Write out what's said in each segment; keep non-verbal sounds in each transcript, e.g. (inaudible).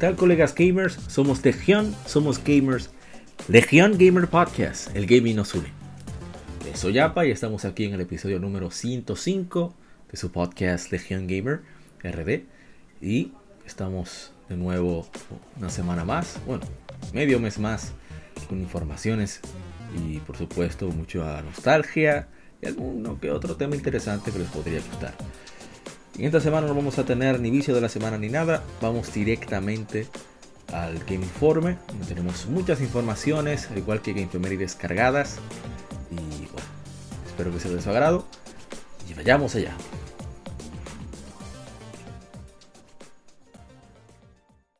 Tal colegas gamers? Somos Legión, somos gamers. Legión Gamer Podcast, el gaming nos une. Soy Yapa y estamos aquí en el episodio número 105 de su podcast Legión Gamer RD. Y estamos de nuevo una semana más, bueno, medio mes más, con informaciones y por supuesto mucha nostalgia y alguno que otro tema interesante que les podría gustar. En esta semana no vamos a tener ni vicio de la semana ni nada, vamos directamente al Game Informe, tenemos muchas informaciones, al igual que Game descargadas. Y bueno, espero que sea de su agrado. Y vayamos allá.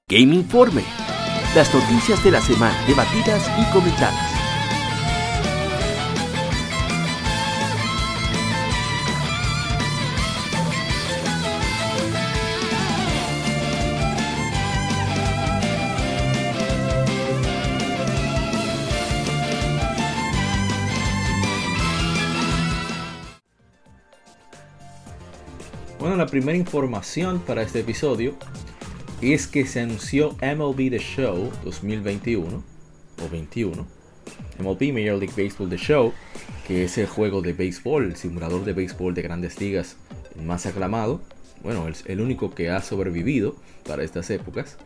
Game Informe. Las noticias de la semana debatidas y comentadas. Primera información para este episodio es que se anunció MLB The Show 2021 o 21. MLB Major League Baseball The Show, que es el juego de béisbol, el simulador de béisbol de grandes ligas más aclamado. Bueno, el, el único que ha sobrevivido para estas épocas.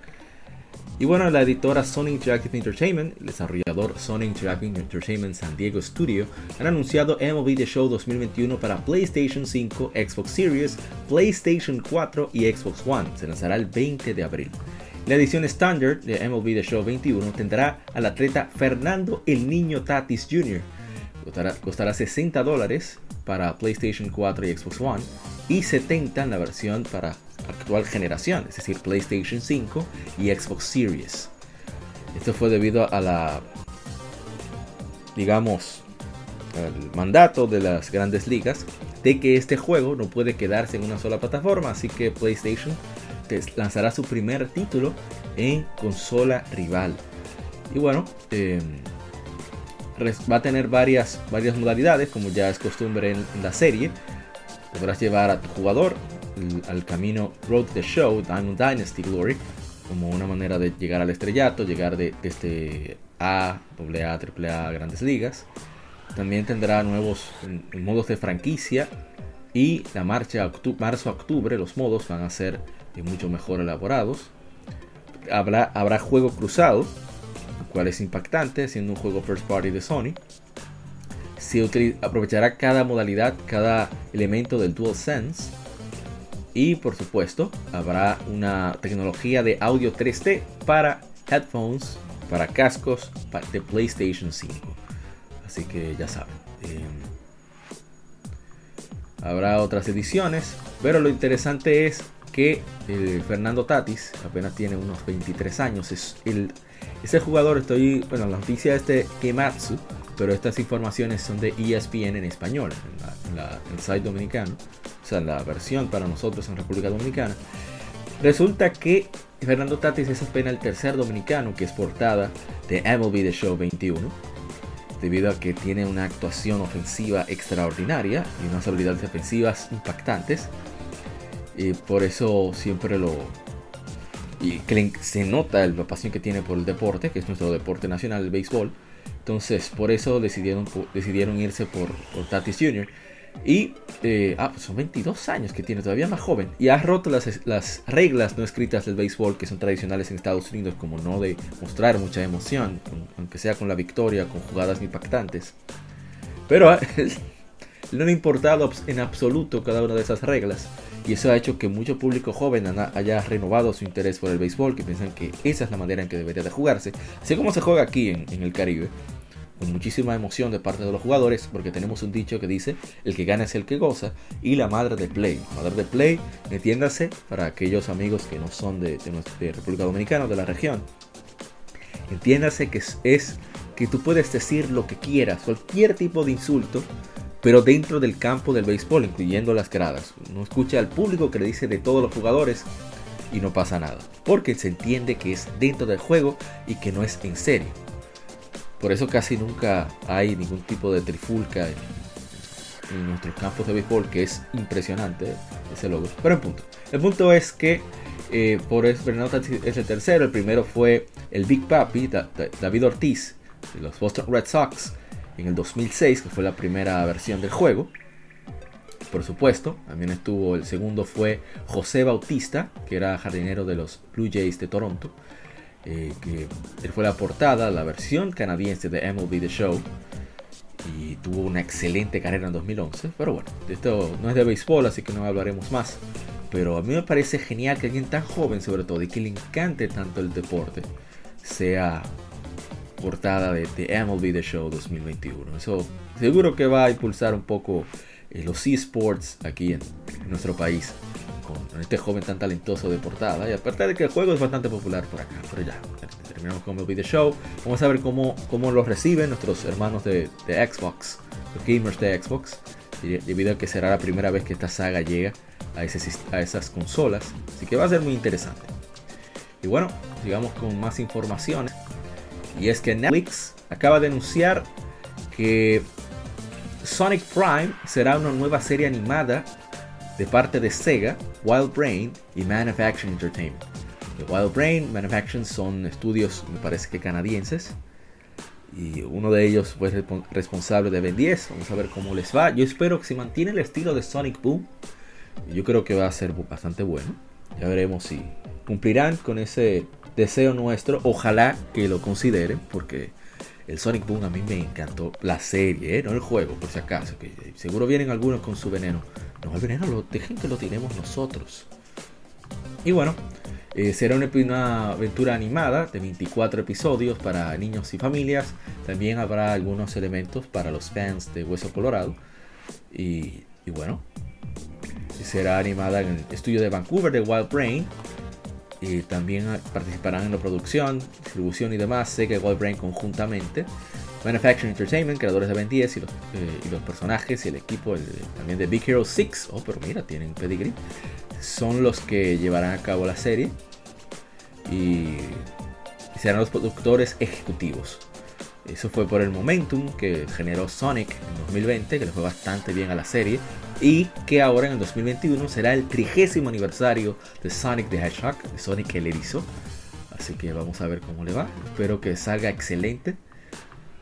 Y bueno, la editora Sony Interactive Entertainment, el desarrollador Sony Interactive Entertainment San Diego Studio, han anunciado MLB The Show 2021 para PlayStation 5, Xbox Series, PlayStation 4 y Xbox One. Se lanzará el 20 de abril. La edición estándar de MLB The Show 21 tendrá al atleta Fernando el Niño Tatis Jr. Costará, costará 60 dólares para PlayStation 4 y Xbox One y 70 en la versión para actual generación, es decir, PlayStation 5 y Xbox Series. Esto fue debido a la, digamos, al mandato de las grandes ligas de que este juego no puede quedarse en una sola plataforma, así que PlayStation lanzará su primer título en consola rival. Y bueno, eh, va a tener varias, varias modalidades, como ya es costumbre en, en la serie. Podrás llevar a tu jugador al camino Road the Show, Dynasty Glory, como una manera de llegar al estrellato, llegar de, este A, AA, AAA, Grandes Ligas. También tendrá nuevos modos de franquicia y la marcha marzo-octubre, los modos van a ser mucho mejor elaborados. Habrá, habrá juego cruzado, lo cual es impactante, siendo un juego first party de Sony. Se aprovechará cada modalidad, cada elemento del DualSense y por supuesto, habrá una tecnología de audio 3D para headphones, para cascos de PlayStation 5. Así que ya saben. Em, habrá otras ediciones, pero lo interesante es que eh, Fernando Tatis apenas tiene unos 23 años. Es el, ese jugador, estoy, bueno, la noticia es de Kematsu, pero estas informaciones son de ESPN en español, en, la, el site dominicano o sea, la versión para nosotros en República Dominicana. Resulta que Fernando Tatis es apenas el tercer dominicano que es portada de MLB The Show 21, debido a que tiene una actuación ofensiva extraordinaria y unas habilidades defensivas impactantes. Y por eso siempre lo. Y se nota la pasión que tiene por el deporte, que es nuestro deporte nacional, el béisbol. Entonces, por eso decidieron, decidieron irse por, por Tatis Jr. Y eh, ah, son 22 años que tiene, todavía más joven. Y ha roto las, las, reglas no escritas del béisbol que son tradicionales en Estados Unidos, como no de mostrar mucha emoción, aunque sea con la victoria, con jugadas impactantes. Pero no le ha importado en absoluto cada una de esas reglas. Y eso ha hecho que mucho público joven haya renovado su interés por el béisbol, que piensan que esa es la manera en que debería de jugarse. Así como se juega aquí en, en el Caribe. Con muchísima emoción de parte de los jugadores, porque tenemos un dicho que dice, el que gana es el que goza, y la madre de Play. Madre de Play, entiéndase, para aquellos amigos que no son de, República Dominicana, de la región, entiéndase que es, que tú puedes decir lo que quieras, cualquier tipo de insulto, pero dentro del campo del béisbol, incluyendo las gradas. No escucha al público que le dice de todos los jugadores y no pasa nada, porque se entiende que es dentro del juego y que no es en serio. Por eso casi nunca hay ningún tipo de trifulca en, nuestros campos de béisbol, que es impresionante ese logo. Pero en punto. El punto es que eh, por eso Fernando es el tercero. El primero fue el Big Papi, David Ortiz, de los Boston Red Sox, en el 2006, que fue la primera versión del juego. Por supuesto, también estuvo, el segundo fue José Bautista, que era jardinero de los Blue Jays de Toronto. Eh, que él fue la portada, la versión canadiense de MLB The Show. Y tuvo una excelente carrera en 2011. Pero bueno, esto no es de béisbol, así que no hablaremos más. Pero a mí me parece genial que alguien tan joven, sobre todo, y que le encante tanto el deporte, sea portada de, MLB The Show 2021. Eso seguro que va a impulsar un poco eh, los esports aquí en nuestro país con este joven tan talentoso de portada. Y aparte de que el juego es bastante popular por acá. Pero ya, terminamos con el video show. Vamos a ver cómo, cómo lo reciben nuestros hermanos de, Xbox, los gamers de Xbox. Debido a que será la primera vez que esta saga llega a, a esas consolas. Así que va a ser muy interesante. Y bueno, sigamos con más informaciones. Y es que Netflix acaba de anunciar que Sonic Prime será una nueva serie animada de parte de Sega, Wild Brain y Manufacturing Entertainment. Wild Brain, Manufacturing son estudios, me parece que canadienses. Y uno de ellos fue responsable de Ben 10. Vamos a ver cómo les va. Yo espero que se mantiene el estilo de Sonic Boom. Yo creo que va a ser bastante bueno. Ya veremos si cumplirán con ese deseo nuestro. Ojalá que lo consideren. Porque el Sonic Boom a mí me encantó. La serie, ¿eh? no el juego, por si acaso. Que seguro vienen algunos con su veneno. No, el veneno lo dejen que lo tiremos nosotros. Y bueno, eh, será una, aventura animada de 24 episodios para niños y familias. También habrá algunos elementos para los fans de Hueso Colorado. Y, y bueno, será animada en el estudio de Vancouver de Wild Brain. Y también participarán en la producción, distribución y demás. Sé que Wild Brain conjuntamente. Manufacturing Entertainment, creadores de Ben 10 y los, eh, y los personajes y el equipo también de Big Hero 6, oh, pero mira, tienen pedigree, son los que llevarán a cabo la serie y, serán los productores ejecutivos. Eso fue por el momentum que generó Sonic en 2020, que le fue bastante bien a la serie, y que ahora en el 2021 será el trigésimo aniversario de Sonic the Hedgehog, de Sonic el erizo. Así que vamos a ver cómo le va. Espero que salga excelente.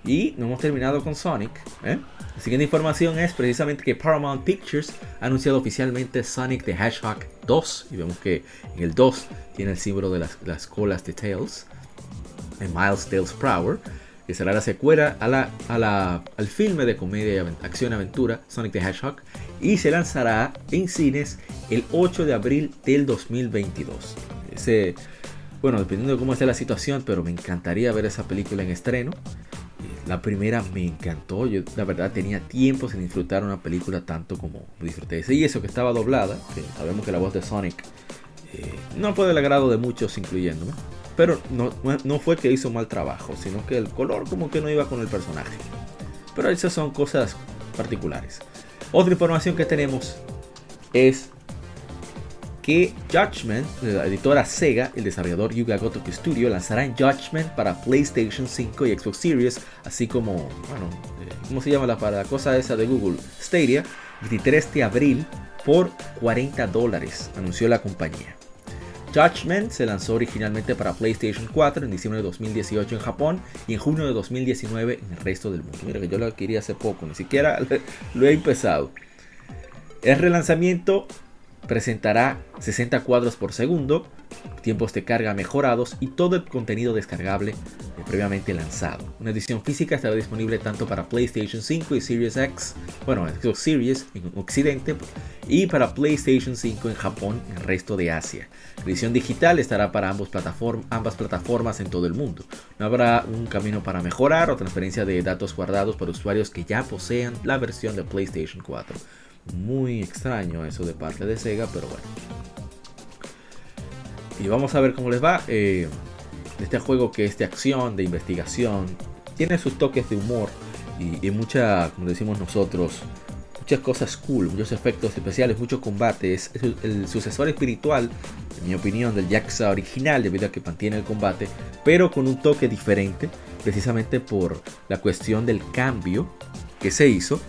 Y no hemos terminado con Sonic. ¿eh? La siguiente información es precisamente que Paramount Pictures ha anunciado oficialmente Sonic the Hedgehog 2. Y vemos que en el 2 tiene el símbolo de las, colas de Tails. En Miles Tails Prower. Que será la secuela a al filme de comedia, y aventura Sonic the Hedgehog. Y se lanzará en cines el 8 de abril del 2022. Ese, bueno, dependiendo de cómo esté la situación, pero me encantaría ver esa película en estreno. La primera me encantó. Yo, la verdad, tenía tiempo sin disfrutar una película tanto como disfruté ese. Y eso que estaba doblada, sabemos que la voz de Sonic eh, no fue del agrado de muchos, incluyéndome. Pero no, fue que hizo mal trabajo, sino que el color como que no iba con el personaje. Pero esas son cosas particulares. Otra información que tenemos es que Judgment, la editora Sega, el desarrollador Yuga Gotoku Studio, lanzará en Judgment para PlayStation 5 y Xbox Series, así como, bueno, eh, ¿cómo se llama la, para la cosa esa de Google? Stadia, 23 de abril por 40 dólares, anunció la compañía. Judgment se lanzó originalmente para PlayStation 4 en diciembre de 2018 en Japón y en junio de 2019 en el resto del mundo. Mira que yo lo adquirí hace poco, ni siquiera (laughs) lo he empezado. El relanzamiento presentará 60 cuadros por segundo, tiempos de carga mejorados y todo el contenido descargable previamente lanzado. Una edición física estará disponible tanto para PlayStation 5 y Series X, bueno, Series en Occidente y para PlayStation 5 en Japón y el resto de Asia. La edición digital estará para ambas, plataformas en todo el mundo. No habrá un camino para mejorar o transferencia de datos guardados por usuarios que ya posean la versión de PlayStation 4. Muy extraño eso de parte de Sega, pero bueno. Y vamos a ver cómo les va. Eh, este juego que es de acción, de investigación, tiene sus toques de humor y, mucha, como decimos nosotros, muchas cosas cool, muchos efectos especiales, mucho combate. Es, el, sucesor espiritual, en mi opinión, del Jaxa original, debido a que mantiene el combate, pero con un toque diferente, precisamente por la cuestión del cambio que se hizo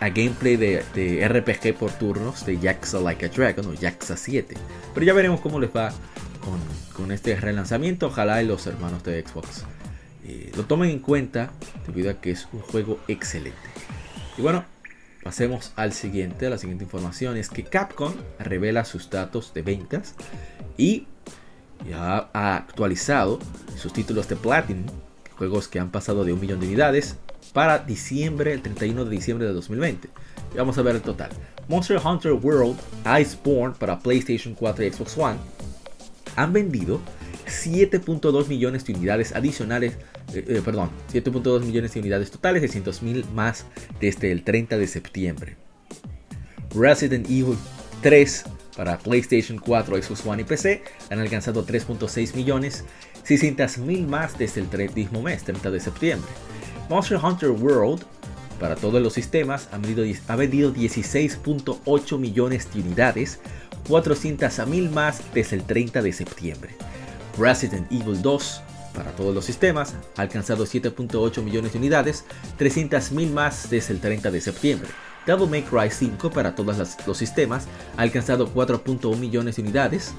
a, gameplay de, RPG por turnos de Jaxa Like a Dragon o Jaxa 7. Pero ya veremos cómo les va con, con este relanzamiento. Ojalá y los hermanos de Xbox eh, lo tomen en cuenta debido a que es un juego excelente. Y bueno, pasemos al siguiente. La siguiente información es que Capcom revela sus datos de ventas y ya ha actualizado sus títulos de Platinum, juegos que han pasado de un millón de unidades para diciembre, el 31 de diciembre de 2020. Y vamos a ver el total. Monster Hunter World Iceborne para PlayStation 4 y Xbox One han vendido 7.2 millones de unidades adicionales, eh, eh, perdón, 7.2 millones de unidades totales, 600.000 más desde el 30 de septiembre. Resident Evil 3 para PlayStation 4, Xbox One y PC han alcanzado 3.6 millones, 600.000 más desde el mismo mes, 30 de septiembre. Monster Hunter World para todos los sistemas ha vendido, ha vendido 16.8 millones de unidades, 400.000 más desde el 30 de septiembre. Resident Evil 2 para todos los sistemas ha alcanzado 7.8 millones de unidades, 300.000 más desde el 30 de septiembre. Devil May Cry 5 para todos los sistemas ha alcanzado 4.1 millones de unidades,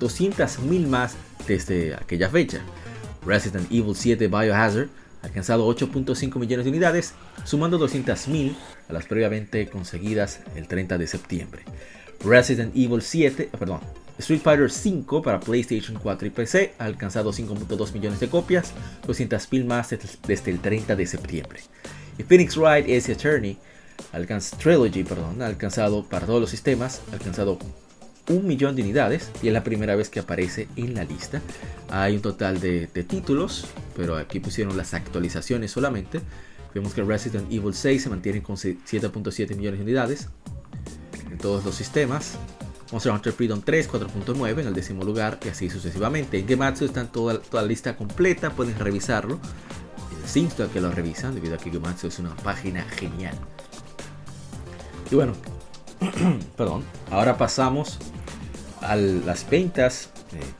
200.000 más desde aquella fecha. Resident Evil 7 Biohazard ha alcanzado 8.5 millones de unidades, sumando 200.000 a las previamente conseguidas el 30 de septiembre. Resident Evil 7, perdón, Street Fighter V para PlayStation 4 y PC alcanzado 5.2 millones de copias, 200.000 más desde el 30 de septiembre. Y Phoenix Wright Ace Attorney Trilogy perdón, alcanzado para todos los sistemas, alcanzado un millón de unidades y es la primera vez que aparece en la lista. Hay un total de, títulos, pero aquí pusieron las actualizaciones solamente. Vemos que Resident Evil 6 se mantiene con 7.7 millones de unidades en todos los sistemas. Monster Hunter Freedom 3, 4.9 en el décimo lugar y así sucesivamente. En Gematsu está toda, toda la lista completa, pueden revisarlo. Les insto a que lo revisan debido a que Gematsu es una página genial. Y bueno, (clears throat) perdón, ahora pasamos a las ventas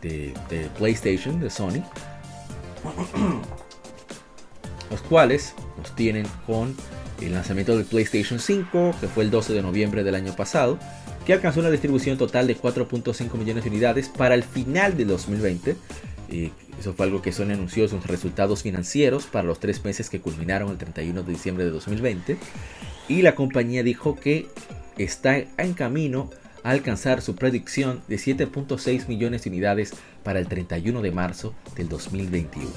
de, PlayStation, de Sony, (clears throat) los cuales nos tienen con el lanzamiento del PlayStation 5, que fue el 12 de noviembre del año pasado, que alcanzó una distribución total de 4.5 millones de unidades para el final de 2020. Y eso fue algo que Sony anunció sus resultados financieros para los tres meses que culminaron el 31 de diciembre de 2020. Y la compañía dijo que está en camino a alcanzar su predicción de 7.6 millones de unidades para el 31 de marzo del 2021.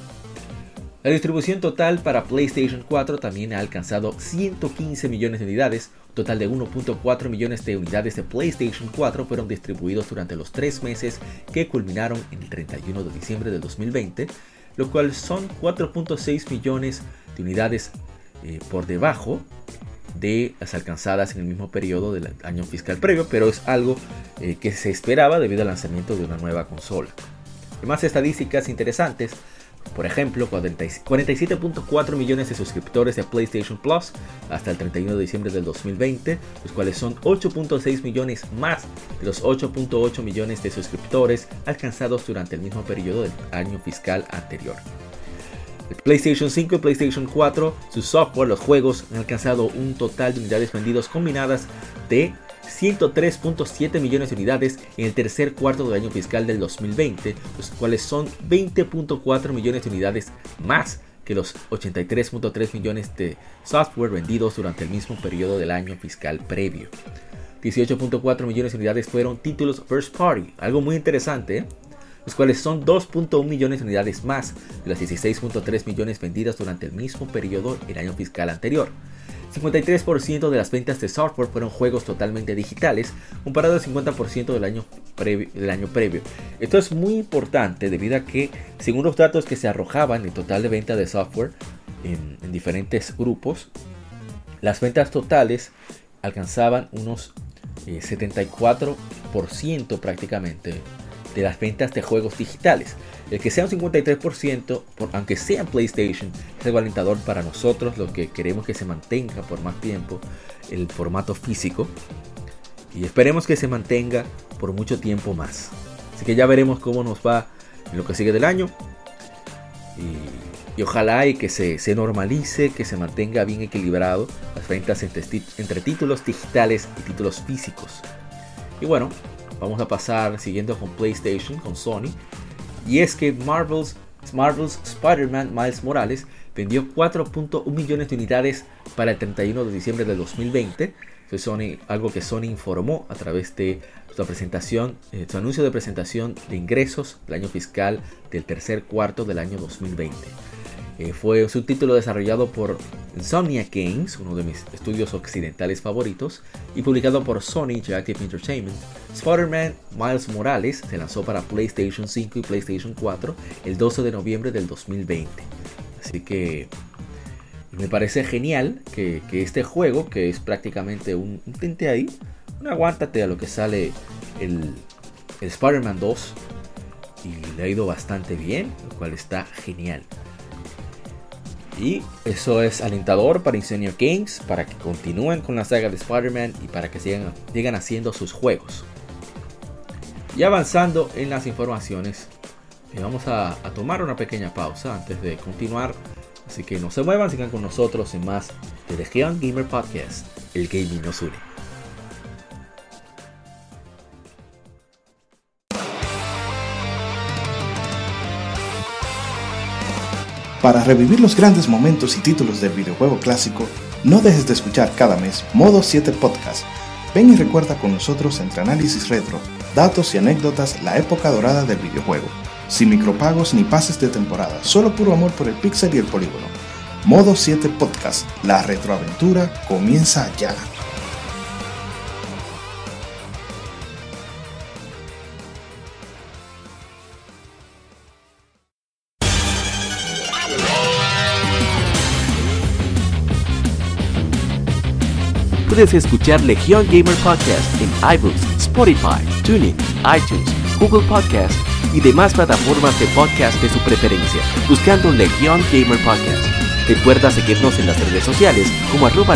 La distribución total para PlayStation 4 también ha alcanzado 115 millones de unidades, total de 1.4 millones de unidades de PlayStation 4 fueron distribuidos durante los tres meses que culminaron en el 31 de diciembre de 2020, lo cual son 4.6 millones de unidades eh, por debajo de las alcanzadas en el mismo periodo del año fiscal previo, pero es algo eh, que se esperaba debido al lanzamiento de una nueva consola. Además, estadísticas interesantes por ejemplo, 47.4 millones de suscriptores de PlayStation Plus hasta el 31 de diciembre del 2020, los cuales son 8.6 millones más de los 8.8 millones de suscriptores alcanzados durante el mismo periodo del año fiscal anterior. El PlayStation 5 y PlayStation 4, su software, los juegos han alcanzado un total de unidades vendidas combinadas de 103.7 millones de unidades en el tercer cuarto del año fiscal del 2020, los cuales son 20.4 millones de unidades más que los 83.3 millones de software vendidos durante el mismo periodo del año fiscal previo. 18.4 millones de unidades fueron títulos first party, algo muy interesante. Los cuales son 2.1 millones de unidades más de las 16.3 millones vendidas durante el mismo periodo del año fiscal anterior. 53% de las ventas de software fueron juegos totalmente digitales, comparado al 50% del año, previo, del año previo. Esto es muy importante debido a que, según los datos que se arrojaban en total de venta de software en, en diferentes grupos, las ventas totales alcanzaban unos 74% eh, prácticamente de las ventas de juegos digitales. El que sea un 53%, aunque sea en PlayStation, es algo para nosotros, los que queremos que se mantenga por más tiempo el formato físico. Y esperemos que se mantenga por mucho tiempo más. Así que ya veremos cómo nos va en lo que sigue del año. Y, ojalá y que se, normalice, que se mantenga bien equilibrado las ventas entre, entre títulos digitales y títulos físicos. Y bueno, vamos a pasar siguiendo con PlayStation, con Sony. Y es que Marvel's, Marvel's Spider-Man Miles Morales vendió 4.1 millones de unidades para el 31 de diciembre del 2020. Fue Sony, algo que Sony informó a través de su presentación, eh, su anuncio de presentación de ingresos del año fiscal del tercer cuarto del año 2020. Eh, fue un título desarrollado por Insomniac Games, uno de mis estudios occidentales favoritos, y publicado por Sony Interactive Entertainment. Spider-Man Miles Morales se lanzó para PlayStation 5 y PlayStation 4 el 12 de noviembre del 2020. Así que me parece genial que, este juego, que es prácticamente un, tinte ahí, un aguántate a lo que sale el, el Spider-Man 2, y le ha ido bastante bien, lo cual está genial. Y eso es alentador para Ingenio Games, para que continúen con la saga de Spider-Man y para que sigan, haciendo sus juegos. Y avanzando en las informaciones, eh, vamos a, tomar una pequeña pausa antes de continuar. Así que no se muevan, sigan con nosotros en más de The Gamer Podcast, el gaming nos une. Para revivir los grandes momentos y títulos del videojuego clásico, no dejes de escuchar cada mes Modo 7 Podcast. Ven y recuerda con nosotros entre análisis retro, datos y anécdotas la época dorada del videojuego. Sin micropagos ni pases de temporada, solo puro amor por el pixel y el polígono. Modo 7 Podcast, la retroaventura comienza ya. Puedes escuchar Legion Gamer Podcast en iBooks, Spotify, TuneIn, iTunes, Google Podcast y demás plataformas de podcast de su preferencia, buscando Legion Gamer Podcast. Recuerda seguirnos en las redes sociales como arroba.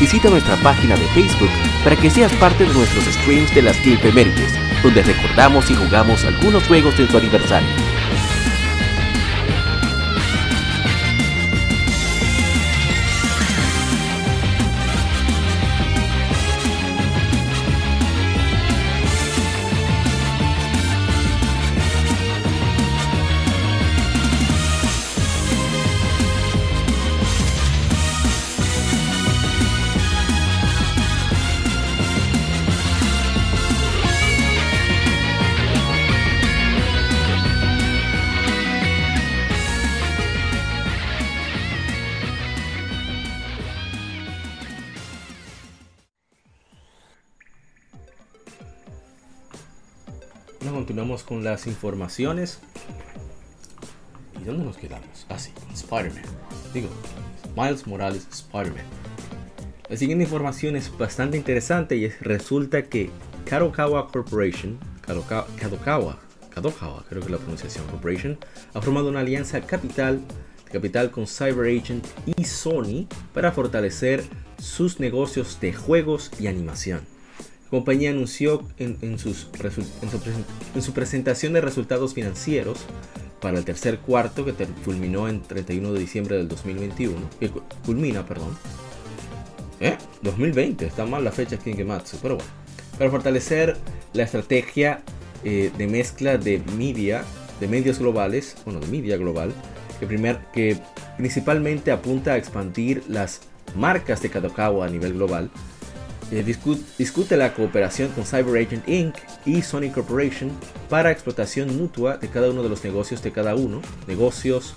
Visita nuestra página de Facebook para que seas parte de nuestros streams de las Game donde recordamos y jugamos algunos juegos de su aniversario. Con las informaciones. ¿Y dónde nos quedamos? Ah, sí, Spider-Man. Digo, Miles Morales Spider-Man. La siguiente información es bastante interesante y resulta que Kadokawa Corporation, Kadokawa, Kadokawa, Kadokawa, creo que es la pronunciación, Corporation, ha formado una alianza capital, capital con Cyber Agent y Sony para fortalecer sus negocios de juegos y animación. La compañía anunció en, sus en, su, presentación de resultados financieros para el tercer cuarto que culminó en 31 de diciembre del 2021, que culmina, perdón. ¿Eh? 2020, está mal la fecha aquí en Gematsu, pero bueno. Para fortalecer la estrategia eh, de mezcla de media, de medios globales, bueno, de media global, que, primer, que principalmente apunta a expandir las marcas de Kadokawa a nivel global, eh, discute, la cooperación con Cyber Agent Inc. y Sony Corporation para explotación mutua de cada uno de los negocios de cada uno, negocios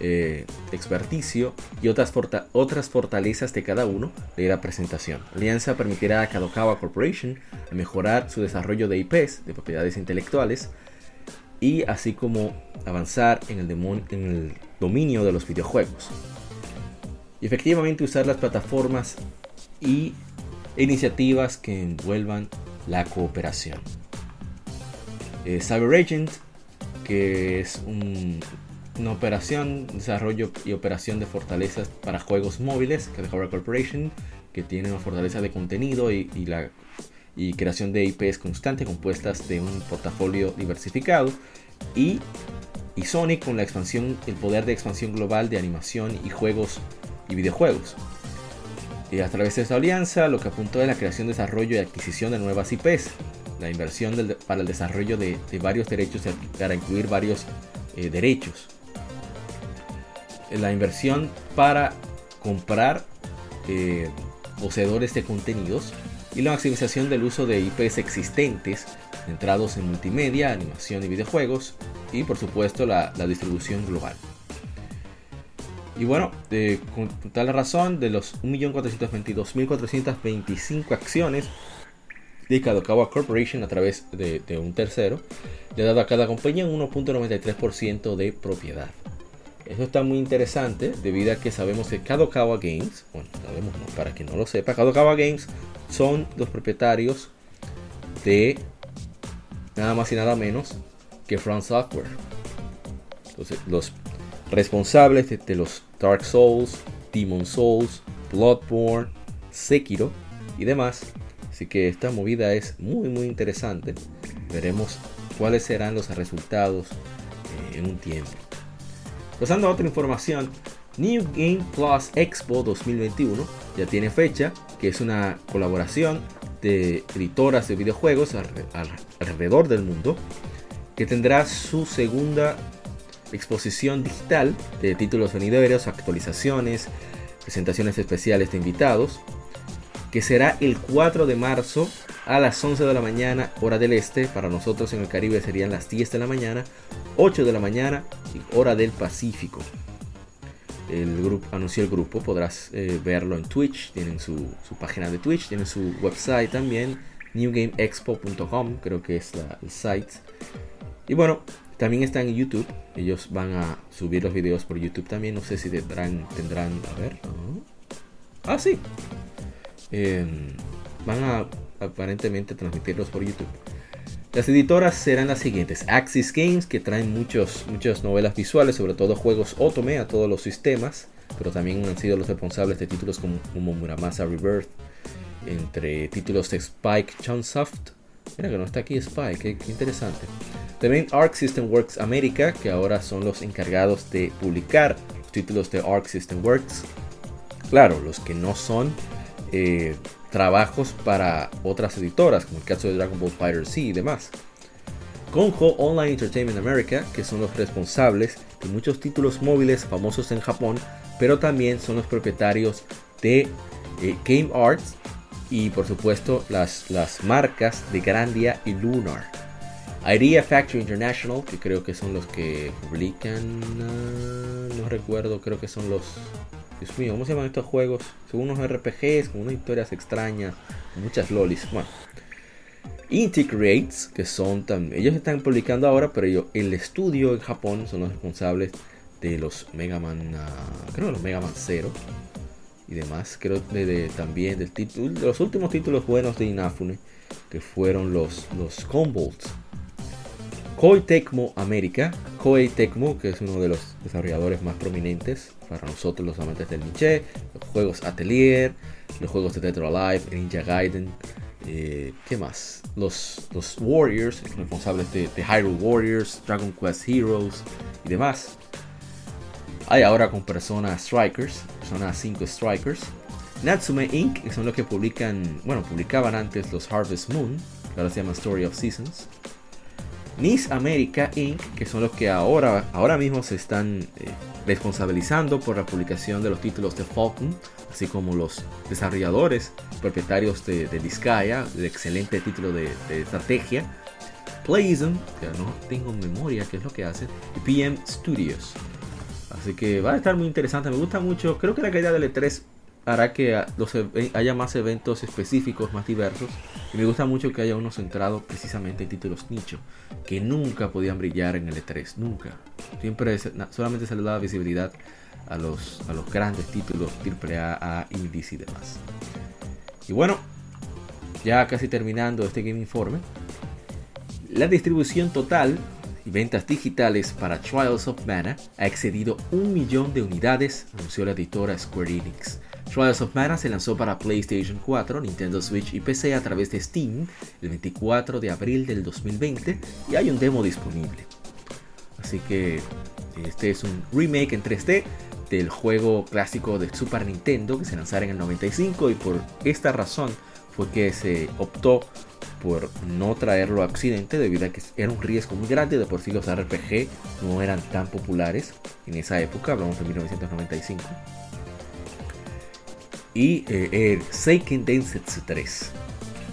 eh, experticio y otras, otras fortalezas de cada uno de la presentación. La alianza permitirá a Kadokawa Corporation mejorar su desarrollo de IPs, de propiedades intelectuales, y así como avanzar en el, en el dominio de los videojuegos. Y efectivamente usar las plataformas y iniciativas que envuelvan la cooperación. Eh, Cyber Agent, que es una operación, desarrollo y operación de fortalezas para juegos móviles, que es de Corporation, que tiene una fortaleza de contenido y, la y creación de IPs constante compuestas de un portafolio diversificado y, y Sonic con la expansión, el poder de expansión global de animación y juegos y videojuegos. A través de esta alianza lo que apuntó es la creación, desarrollo y adquisición de nuevas IPs, la inversión para el desarrollo de, varios derechos para incluir varios eh, derechos, la inversión para comprar eh, poseedores de contenidos y la maximización del uso de IPs existentes centrados en multimedia, animación y videojuegos y por supuesto la, distribución global. Y bueno, con tal razón, de los 1.422.425 acciones de Kadokawa Corporation a través de, un tercero, le ha dado a cada compañía un 1.93% de propiedad. Eso está muy interesante debido a que sabemos que Kadokawa Games, bueno, sabemos para quien no lo sepa, Kadokawa Games son los propietarios de nada más y nada menos que Front Software. Entonces, los responsables de, los Dark Souls, Demon Souls, Bloodborne, Sekiro y demás. Así que esta movida es muy muy interesante. Veremos cuáles serán los resultados eh, en un tiempo. Pasando a otra información, New Game Plus Expo 2021 ya tiene fecha, que es una colaboración de editoras de videojuegos alrededor del mundo, que tendrá su segunda exposición digital de títulos venideros, actualizaciones, presentaciones especiales de invitados, que será el 4 de marzo a las 11 de la mañana, hora del este. Para nosotros en el Caribe serían las 10 de la mañana, 8 de la mañana, hora del Pacífico el grupo anunció el grupo, podrás eh, verlo en Twitch, tienen su, página de Twitch, tienen su website también, newgameexpo.com, creo que es el site. Y bueno, también está en YouTube, ellos van a subir los videos por YouTube también, no sé si tendrán, tendrán a ver, ah sí, em, van a aparentemente transmitirlos por YouTube. Las editoras serán las siguientes: Axis Games, que traen muchos, muchas novelas visuales, sobre todo juegos Otome a todos los sistemas, pero también han sido los responsables de títulos como, Muramasa Rebirth, entre títulos de Spike Chunsoft. Mira que no está aquí Spike, qué, interesante. También Arc System Works America, que ahora son los encargados de publicar los títulos de Arc System Works. Claro, los que no son eh, trabajos para otras editoras, como el caso de Dragon Ball Fighter Z y demás. Konjo Online Entertainment America, que son los responsables de muchos títulos móviles famosos en Japón, pero también son los propietarios de eh, Game Arts y por supuesto las, las marcas de Grandia y Lunar. Idea Factory International, que creo que son los que publican, ah, no recuerdo, creo que son los Dios mío, ¿cómo se llaman estos juegos? Son unos RPGs con unas historias extrañas, muchas lolis. Bueno, Inti que son también, ellos están publicando ahora, pero ellos, el estudio en Japón son los responsables de los Mega Man, uh, creo los Mega Man 0 demás. Creo de, también del título, de los últimos títulos buenos de Inafune, que fueron los, los Combolts Koei Tecmo América, Koei Tecmo, que es uno de los desarrolladores más prominentes para nosotros los amantes del niche, los juegos Atelier, los juegos de or Alive, Ninja Gaiden, eh, ¿qué más? Los, los Warriors, responsables de, de, Hyrule Warriors, Dragon Quest Heroes y demás. Hay ahora con Persona Strikers, Persona 5 Strikers. Natsume Inc., que son los que publican, bueno, publicaban antes los Harvest Moon, que ahora se llama Story of Seasons. Nice America Inc., que son los que ahora, ahora mismo se están eh, responsabilizando por la publicación de los títulos de Falcon, así como los desarrolladores propietarios de, de el excelente título de, estrategia. Playism, que no tengo memoria qué es lo que hacen, y PM Studios. Así que va a estar muy interesante. Me gusta mucho. Creo que la caída del E3 hará que haya más eventos específicos, más diversos. Y me gusta mucho que haya uno centrado precisamente en títulos nicho, que nunca podían brillar en el E3, nunca. Siempre solamente se le daba visibilidad a los, a los grandes títulos AAA, A, Indies y demás. Y bueno, ya casi terminando este Game Informe, la distribución total y ventas digitales para Trials of Mana ha excedido un millón de unidades, anunció la editora Square Enix. Trials of Mana se lanzó para PlayStation 4, Nintendo Switch y PC a través de Steam el 24 de abril del 2020 y hay un demo disponible. Así que este es un remake en 3D del juego clásico de Super Nintendo que se lanzara en el 95 y por esta razón fue que se optó por no traerlo a Occidente debido a que era un riesgo muy grande. De por sí los RPG no eran tan populares en esa época, hablamos de 1995. Y eh, el Seiken Densetsu 3.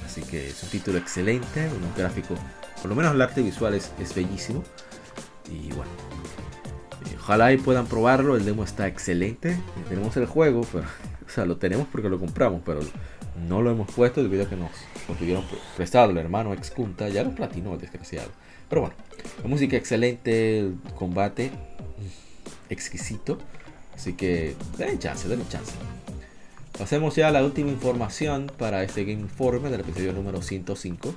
Así que es un título excelente, un gráfico, por lo menos el arte visual es, bellísimo. Y bueno, eh, ojalá puedan probarlo, el demo está excelente. Tenemos el juego, (laughs) o sea, lo tenemos porque lo compramos, pero no lo hemos puesto debido a que nos tuvieron prestado el hermano ex Kunta. Ya lo platinó el desgraciado. Pero bueno, la música excelente, el combate mm, exquisito. Así que denle chance, denle chance. Pasemos ya a la última información para este Game Informe del episodio número 105.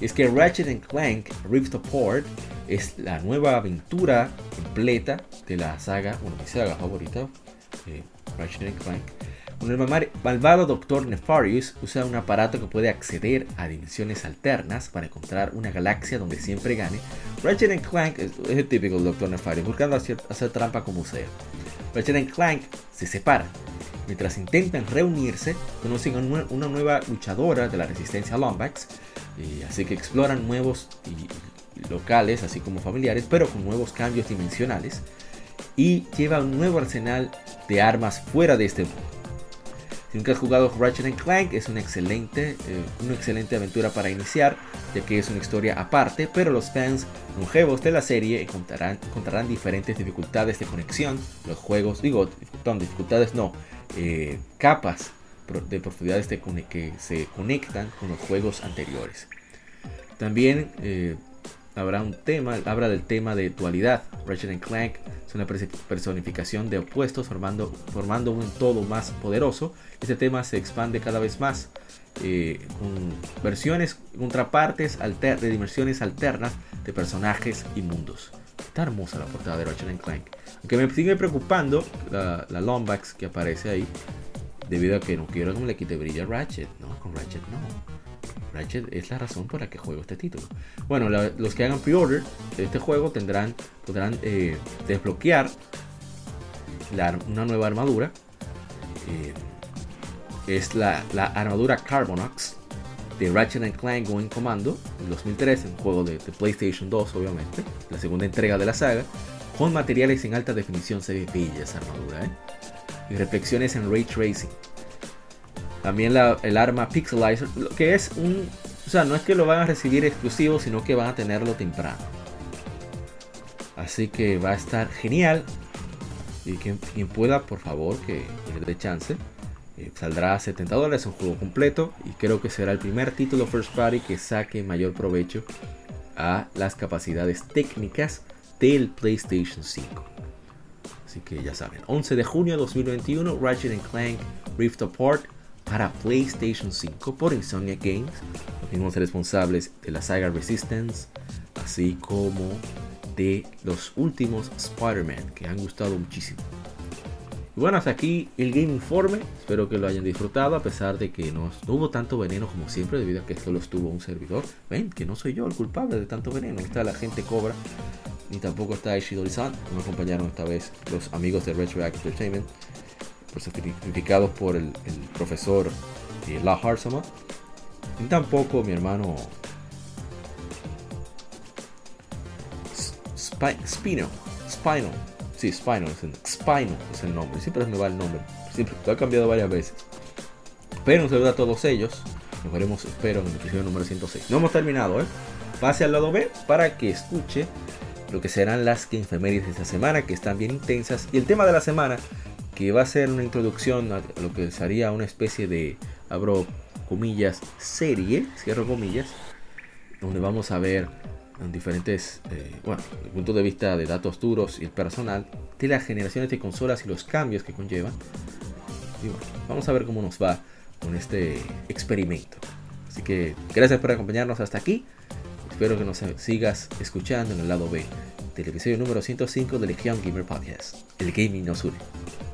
Y es que Ratchet Clank Rift Apart es la nueva aventura completa de la saga, bueno, mi saga favorita, eh, Ratchet Clank el malvado Dr. Nefarious usa un aparato que puede acceder a dimensiones alternas para encontrar una galaxia donde siempre gane, Ratchet Clank es, el típico Dr. Nefarious, buscando hacer, trampa como sea. Ratchet Clank se separan. Mientras intentan reunirse, conocen a una nueva luchadora de la resistencia Lombax, así que exploran nuevos locales, así como familiares, pero con nuevos cambios dimensionales, y lleva un nuevo arsenal de armas fuera de este mundo. Nunca has jugado Ratchet Clank, es una excelente, eh, una excelente aventura para iniciar, ya que es una historia aparte, pero los fans longevos de la serie encontrarán, encontrarán diferentes dificultades de conexión. Los juegos, digo, dificultades no, eh, capas de profundidades que se conectan con los juegos anteriores. También eh, habrá un tema, habla del tema de dualidad. Ratchet Clank es una personificación de opuestos formando, formando un todo más poderoso. Este tema se expande cada vez más eh, con versiones, contrapartes alter, de dimensiones alternas de personajes y mundos. Está hermosa la portada de Ratchet Clank. Aunque me sigue preocupando la, la Lombax que aparece ahí. Debido a que no quiero que me le quite brillo a Ratchet. No, con Ratchet no. Ratchet es la razón por la que juego este título. Bueno, los que hagan pre-order de este juego tendrán, podrán eh, desbloquear una nueva armadura. Eh, es la, armadura Carbonox de Ratchet Clank Going Commando en 2003, un juego de, PlayStation 2 obviamente, la segunda entrega de la saga, con materiales en alta definición, se ve bella esa armadura, ¿eh? y reflexiones en ray tracing. También el arma Pixelizer, que es un... O sea, no es que lo van a recibir exclusivo, sino que van a tenerlo temprano. Así que va a estar genial. Y quien, pueda, por favor, que, le dé chance. Eh, saldrá a 70 dólares, un juego completo. Y creo que será el primer título First Party que saque mayor provecho a las capacidades técnicas del PlayStation 5. Así que ya saben, 11 de junio de 2021, Ratchet Clank Rift Apart para PlayStation 5 por Insomnia Games, los mismos responsables de la saga Resistance, así como de los últimos Spider-Man que han gustado muchísimo. Y bueno, hasta aquí el Game Informe. Espero que lo hayan disfrutado, a pesar de que no, hubo tanto veneno como siempre, debido a que solo estuvo un servidor. Ven, que no soy yo el culpable de tanto veneno. No está la gente cobra, ni tampoco está Ishidori-san. Me acompañaron esta vez los amigos de Retroactive Entertainment personificados por el, profesor eh, La Harsama. Y tampoco mi hermano Spino. Spino. Sí, Spino es, el, Spino es el nombre. Siempre me va el nombre. Siempre lo he cambiado varias veces. Pero un saludo a todos ellos. Nos veremos, espero, en el episodio número 106. No hemos terminado, ¿eh? Pase al lado B para que escuche lo que serán las que de esta semana, que están bien intensas. Y el tema de la semana, que va a ser una introducción a lo que sería una especie de, abro comillas, serie, cierro comillas, donde vamos a ver en diferentes, eh, bueno, el punto de vista de datos duros y el personal, de las generaciones de consolas y los cambios que conllevan. Y bueno, vamos a ver cómo nos va con este experimento. Así que gracias por acompañarnos hasta aquí. Espero que nos sigas escuchando en el lado B del episodio número 105 del Legion Gamer Podcast. El gaming nos une.